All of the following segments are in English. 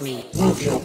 me. Move your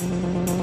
Mm-hmm.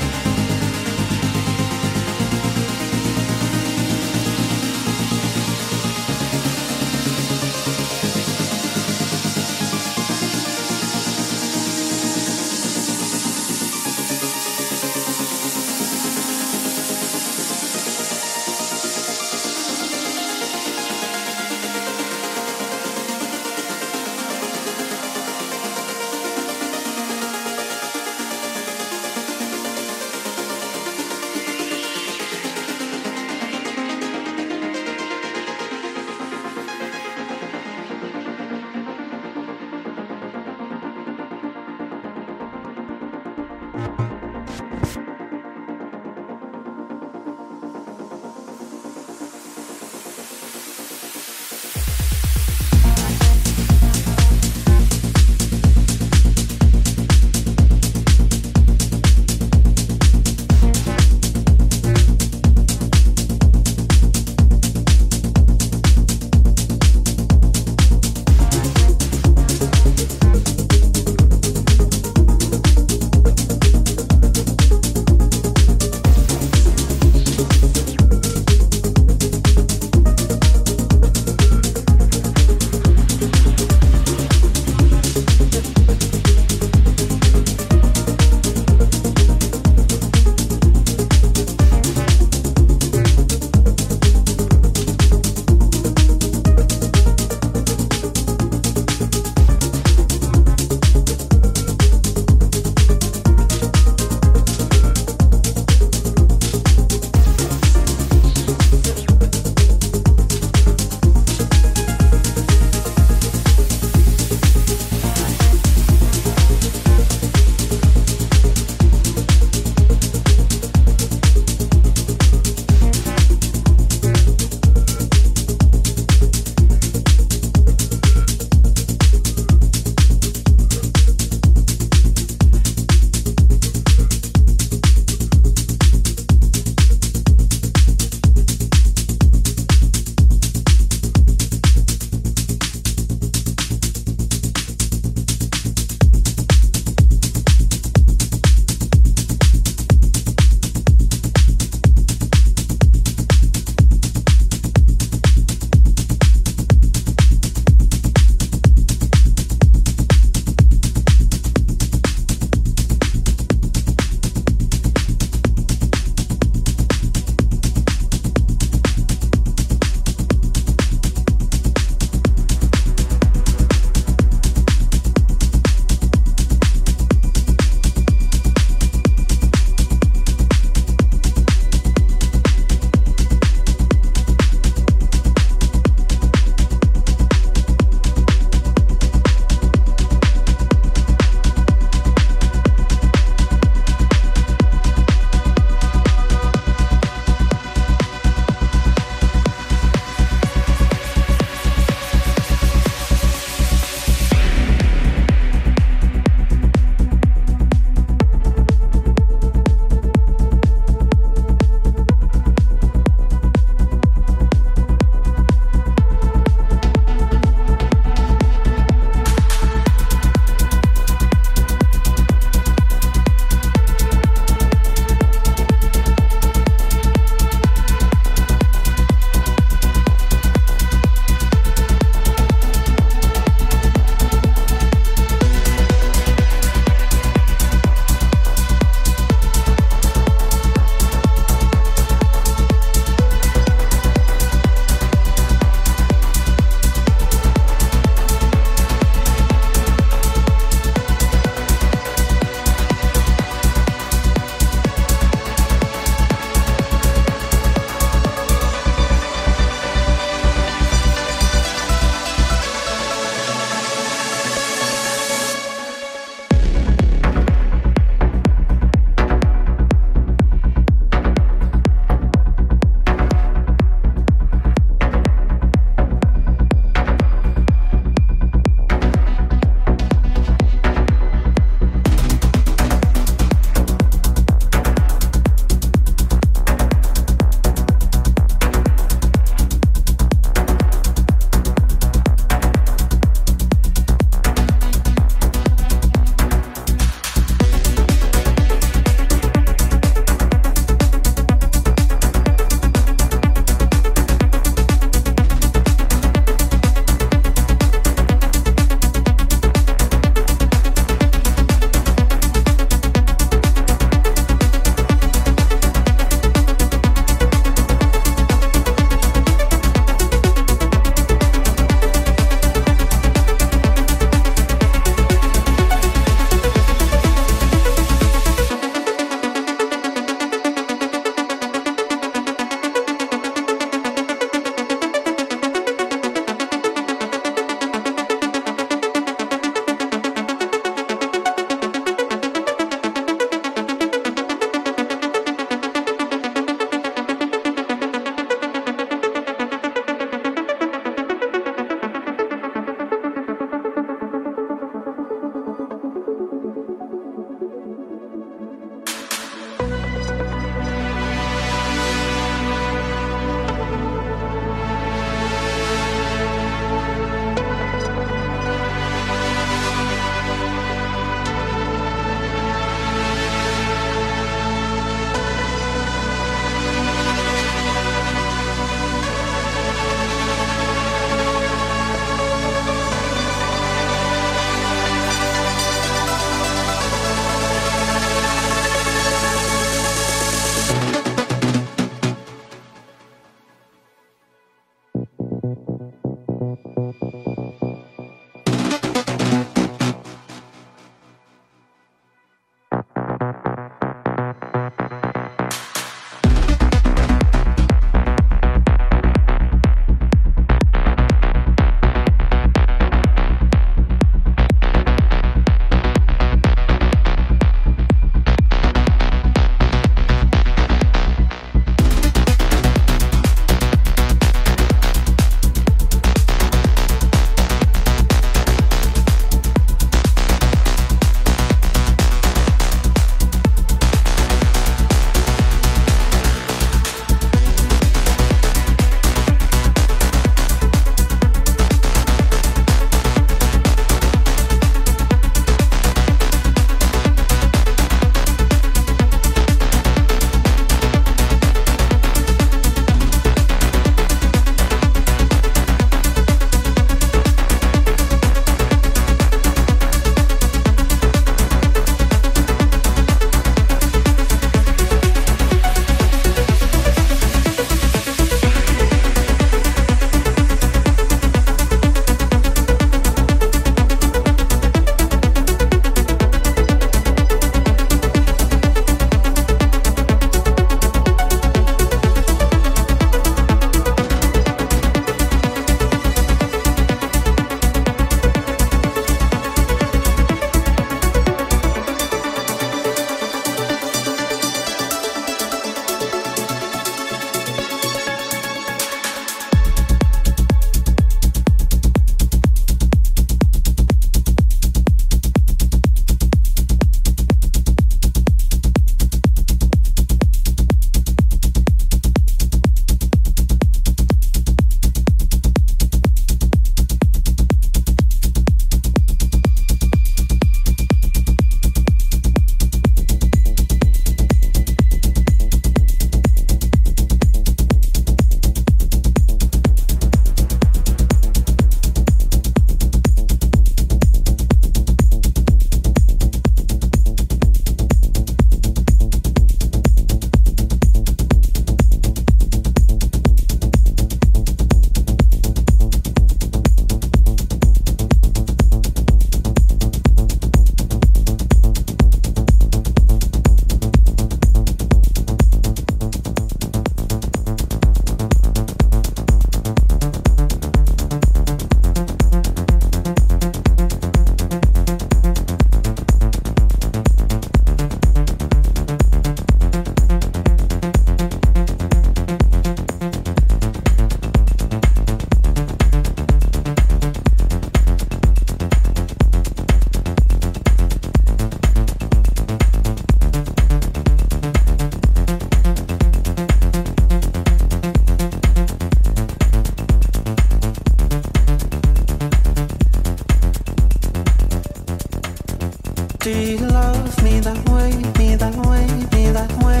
You love me that way, me that way, me that way?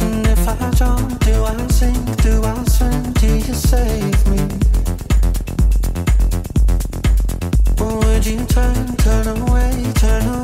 And if I do I sink, do I swim, do you save me? Or would you turn, turn away, turn away?